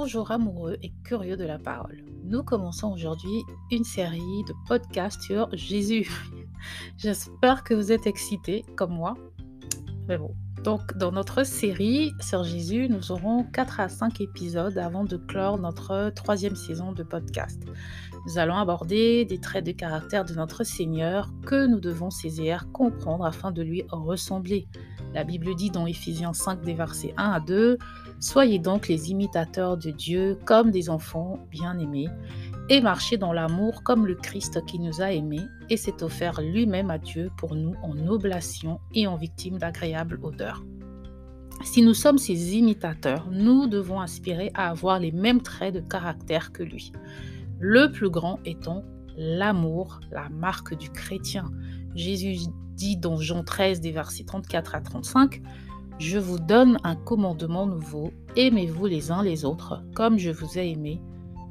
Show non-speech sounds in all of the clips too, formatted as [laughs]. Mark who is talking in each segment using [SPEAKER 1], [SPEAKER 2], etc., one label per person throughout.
[SPEAKER 1] Bonjour amoureux et curieux de la parole. Nous commençons aujourd'hui une série de podcasts sur Jésus. [laughs] J'espère que vous êtes excités comme moi. Mais bon, donc dans notre série sur Jésus, nous aurons 4 à 5 épisodes avant de clore notre troisième saison de podcast. Nous allons aborder des traits de caractère de notre Seigneur que nous devons saisir, comprendre afin de lui ressembler. La Bible dit dans Éphésiens 5 des versets 1 à 2, Soyez donc les imitateurs de Dieu comme des enfants bien-aimés et marchez dans l'amour comme le Christ qui nous a aimés et s'est offert lui-même à Dieu pour nous en oblation et en victime d'agréable odeur. Si nous sommes ses imitateurs, nous devons aspirer à avoir les mêmes traits de caractère que lui. Le plus grand étant l'amour, la marque du chrétien. Jésus dit dans Jean 13 des versets 34 à 35, Je vous donne un commandement nouveau, aimez-vous les uns les autres, comme je vous ai aimé,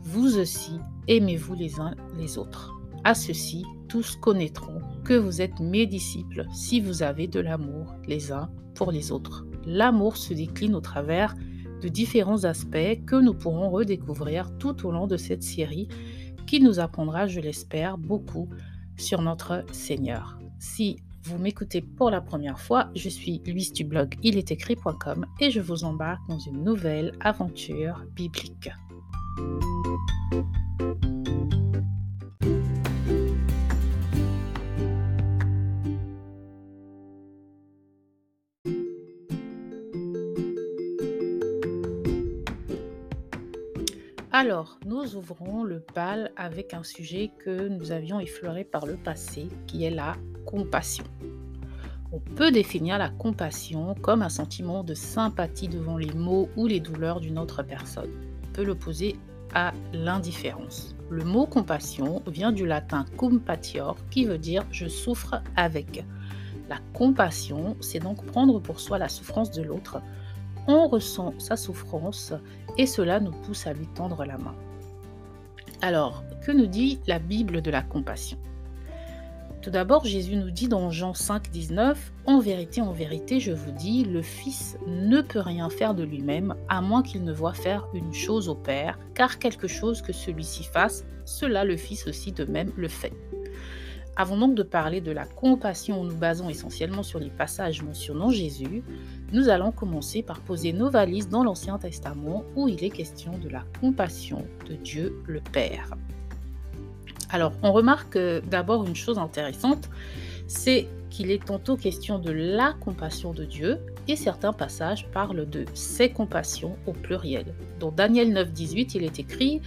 [SPEAKER 1] vous aussi aimez-vous les uns les autres. À ceci, tous connaîtront que vous êtes mes disciples si vous avez de l'amour les uns pour les autres. L'amour se décline au travers de différents aspects que nous pourrons redécouvrir tout au long de cette série qui nous apprendra, je l'espère, beaucoup sur notre Seigneur. Si vous m'écoutez pour la première fois, je suis Louise du blog ilestécrit.com et je vous embarque dans une nouvelle aventure biblique. Alors, nous ouvrons le bal avec un sujet que nous avions effleuré par le passé, qui est la compassion. On peut définir la compassion comme un sentiment de sympathie devant les maux ou les douleurs d'une autre personne. On peut l'opposer à l'indifférence. Le mot compassion vient du latin compatior qui veut dire je souffre avec. La compassion, c'est donc prendre pour soi la souffrance de l'autre on ressent sa souffrance et cela nous pousse à lui tendre la main. Alors, que nous dit la Bible de la compassion? Tout d'abord, Jésus nous dit dans Jean 5, 19, En vérité, en vérité, je vous dis, le Fils ne peut rien faire de lui-même, à moins qu'il ne voie faire une chose au Père, car quelque chose que celui-ci fasse, cela le Fils aussi de même le fait. Avant donc de parler de la compassion nous basant essentiellement sur les passages mentionnant Jésus, nous allons commencer par poser nos valises dans l'Ancien Testament où il est question de la compassion de Dieu le Père. Alors, on remarque d'abord une chose intéressante, c'est qu'il est tantôt question de la compassion de Dieu et certains passages parlent de ses compassions au pluriel. Dans Daniel 9, 18, il est écrit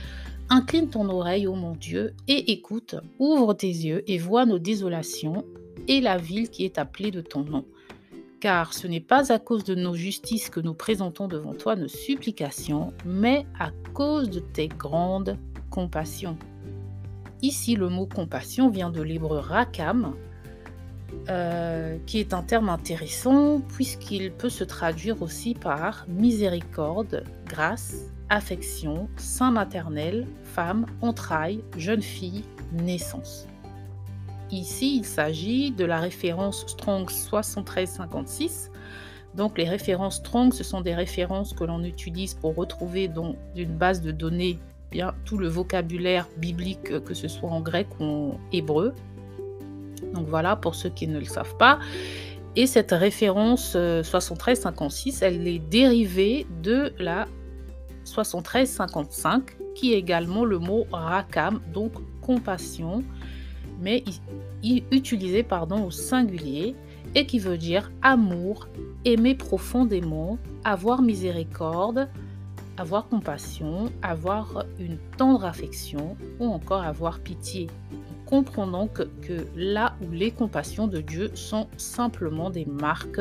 [SPEAKER 1] Incline ton oreille, ô mon Dieu, et écoute, ouvre tes yeux et vois nos désolations et la ville qui est appelée de ton nom. Car ce n'est pas à cause de nos justices que nous présentons devant toi nos supplications, mais à cause de tes grandes compassions. Ici, le mot compassion vient de l'hébreu rakam, euh, qui est un terme intéressant puisqu'il peut se traduire aussi par miséricorde, grâce, affection, sein maternel, femme, entrailles, jeune fille, naissance. Ici, il s'agit de la référence Strong 7356. Donc les références Strong, ce sont des références que l'on utilise pour retrouver dans une base de données tout le vocabulaire biblique, que ce soit en grec ou en hébreu. Donc voilà, pour ceux qui ne le savent pas. Et cette référence 7356, euh, elle est dérivée de la 7355, qui est également le mot rakam, donc compassion, mais utilisé pardon, au singulier, et qui veut dire amour, aimer profondément, avoir miséricorde, avoir compassion, avoir une tendre affection ou encore avoir pitié. Comprenons que, que là où les compassions de Dieu sont simplement des marques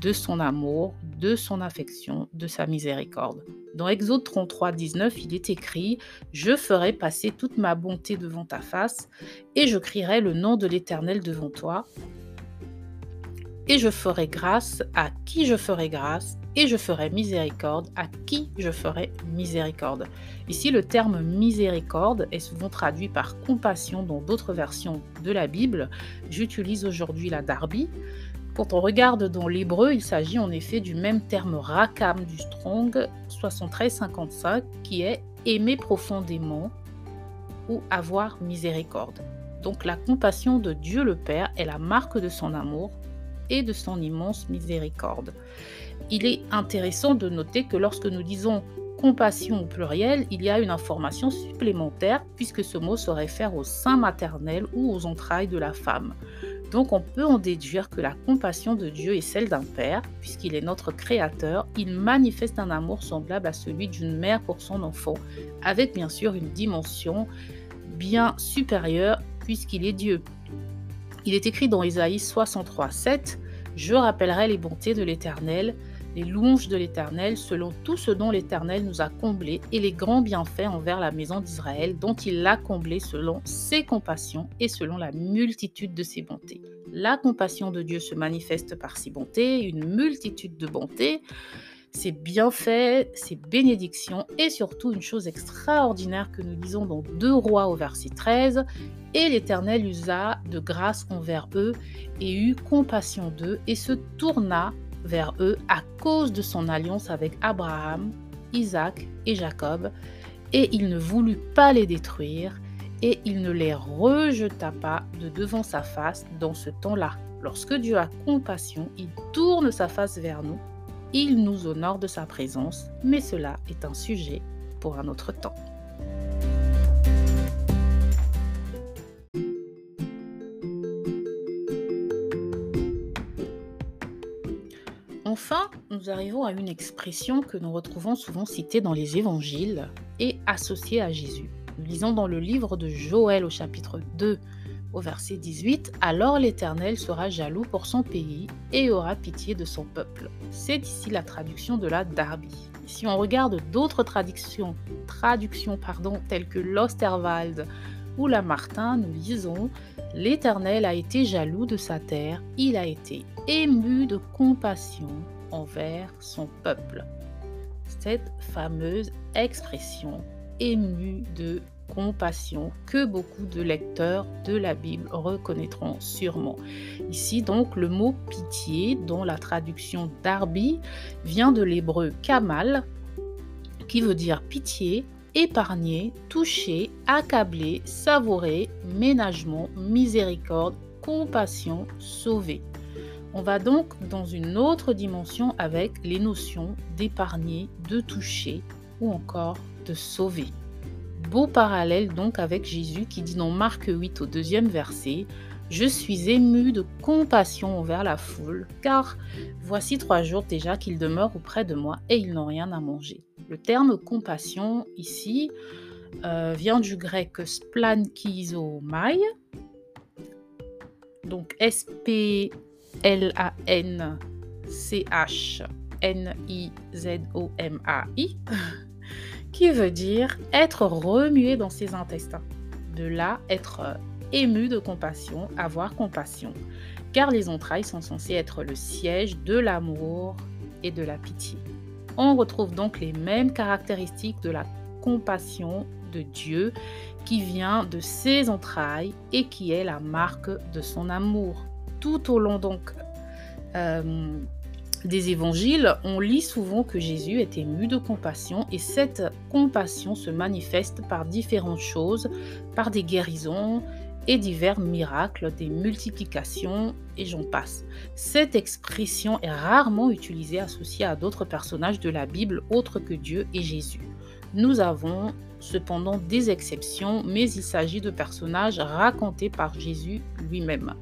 [SPEAKER 1] de son amour, de son affection, de sa miséricorde. Dans Exode 33, 19, il est écrit Je ferai passer toute ma bonté devant ta face, et je crierai le nom de l'Éternel devant toi, et je ferai grâce à qui je ferai grâce, et je ferai miséricorde à qui je ferai miséricorde. Ici, le terme miséricorde est souvent traduit par compassion dans d'autres versions de la Bible. J'utilise aujourd'hui la Darby Quand on regarde dans l'hébreu, il s'agit en effet du même terme rakam du Strong 7355 qui est aimer profondément ou avoir miséricorde. Donc la compassion de Dieu le Père est la marque de son amour et de son immense miséricorde. Il est intéressant de noter que lorsque nous disons compassion au pluriel, il y a une information supplémentaire puisque ce mot se réfère au sein maternel ou aux entrailles de la femme. Donc on peut en déduire que la compassion de Dieu est celle d'un père, puisqu'il est notre créateur, il manifeste un amour semblable à celui d'une mère pour son enfant, avec bien sûr une dimension bien supérieure puisqu'il est Dieu. Il est écrit dans Ésaïe 63, 7 Je rappellerai les bontés de l'Éternel, les louanges de l'Éternel selon tout ce dont l'Éternel nous a comblés et les grands bienfaits envers la maison d'Israël dont il l'a comblé selon ses compassions et selon la multitude de ses bontés. La compassion de Dieu se manifeste par ses bontés, une multitude de bontés, ses bienfaits, ses bénédictions et surtout une chose extraordinaire que nous lisons dans 2 Rois au verset 13. Et l'Éternel usa de grâce envers eux et eut compassion d'eux et se tourna vers eux à cause de son alliance avec Abraham, Isaac et Jacob, et il ne voulut pas les détruire, et il ne les rejeta pas de devant sa face dans ce temps-là. Lorsque Dieu a compassion, il tourne sa face vers nous, il nous honore de sa présence, mais cela est un sujet pour un autre temps. Enfin, nous arrivons à une expression que nous retrouvons souvent citée dans les évangiles et associée à Jésus. Nous lisons dans le livre de Joël au chapitre 2 au verset 18, Alors l'Éternel sera jaloux pour son pays et aura pitié de son peuple. C'est ici la traduction de la Darby. Si on regarde d'autres traductions, traductions pardon, telles que l'Osterwald ou la Martin, nous lisons L'Éternel a été jaloux de sa terre, il a été ému de compassion envers son peuple. Cette fameuse expression ému de compassion que beaucoup de lecteurs de la Bible reconnaîtront sûrement. Ici donc le mot pitié dont la traduction Darby vient de l'hébreu kamal qui veut dire pitié épargner, toucher, accabler, savourer, ménagement, miséricorde, compassion, sauver. On va donc dans une autre dimension avec les notions d'épargner, de toucher ou encore de sauver. Beau parallèle donc avec Jésus qui dit dans Marc 8 au deuxième verset, Je suis ému de compassion envers la foule, car voici trois jours déjà qu'ils demeurent auprès de moi et ils n'ont rien à manger. Le terme compassion ici euh, vient du grec splankizomai, donc S-P-L-A-N-C-H-N-I-Z-O-M-A-I, qui veut dire être remué dans ses intestins. De là, être ému de compassion, avoir compassion, car les entrailles sont censées être le siège de l'amour et de la pitié. On retrouve donc les mêmes caractéristiques de la compassion de Dieu qui vient de ses entrailles et qui est la marque de son amour. Tout au long donc euh, des évangiles, on lit souvent que Jésus est ému de compassion et cette compassion se manifeste par différentes choses, par des guérisons, et divers miracles, des multiplications, et j'en passe. Cette expression est rarement utilisée associée à d'autres personnages de la Bible autres que Dieu et Jésus. Nous avons cependant des exceptions, mais il s'agit de personnages racontés par Jésus lui-même.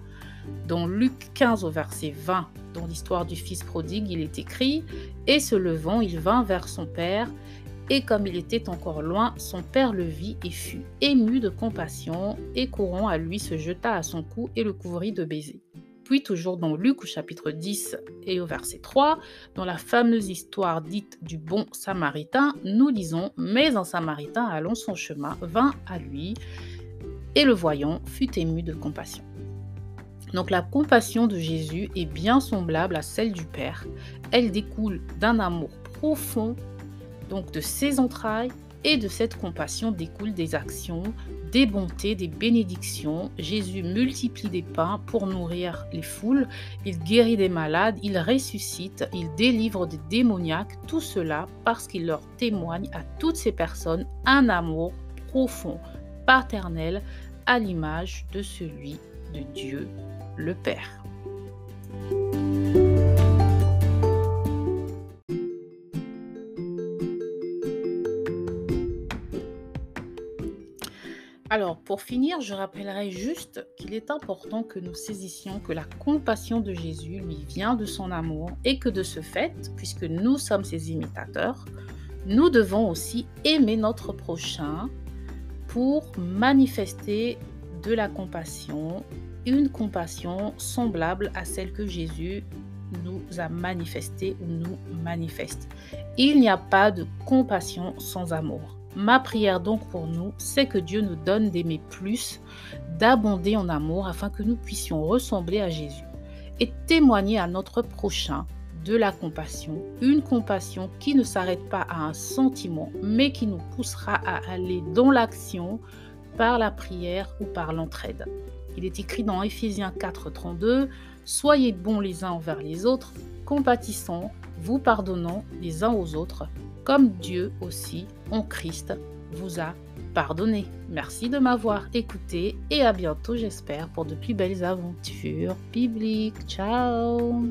[SPEAKER 1] Dans Luc 15 au verset 20, dans l'histoire du Fils prodigue, il est écrit, Et se levant, il vint vers son Père, et comme il était encore loin, son père le vit et fut ému de compassion, et courant à lui se jeta à son cou et le couvrit de baisers. Puis toujours dans Luc au chapitre 10 et au verset 3, dans la fameuse histoire dite du bon samaritain, nous lisons Mais un samaritain allant son chemin vint à lui, et le voyant fut ému de compassion. Donc la compassion de Jésus est bien semblable à celle du Père. Elle découle d'un amour profond donc de ses entrailles Et de cette compassion découlent des actions, des bontés, des bénédictions. Jésus multiplie des pains pour nourrir les foules, il guérit des malades, il ressuscite, il délivre des démoniaques, tout cela parce qu'il leur témoigne à toutes ces personnes un amour profond, paternel, à l'image de celui de Dieu le Père. Alors, pour finir, je rappellerai juste qu'il est important que nous saisissions que la compassion de Jésus lui vient de son amour et que de ce fait, puisque nous sommes ses imitateurs, nous devons aussi aimer notre prochain pour manifester de la compassion, une compassion semblable à celle que Jésus nous a manifestée ou nous manifeste. Il n'y a pas de compassion sans amour. Ma prière donc pour nous, c'est que Dieu nous donne d'aimer plus, d'abonder en amour afin que nous puissions ressembler à Jésus et témoigner à notre prochain de la compassion, une compassion qui ne s'arrête pas à un sentiment, mais qui nous poussera à aller dans l'action par la prière ou par l'entraide. Il est écrit dans Éphésiens 4, 32, Soyez bons les uns envers les autres, compatissants, vous pardonnant les uns aux autres, comme Dieu aussi, en Christ, vous a pardonné. Merci de m'avoir écouté et à bientôt, j'espère, pour de plus belles aventures bibliques. Ciao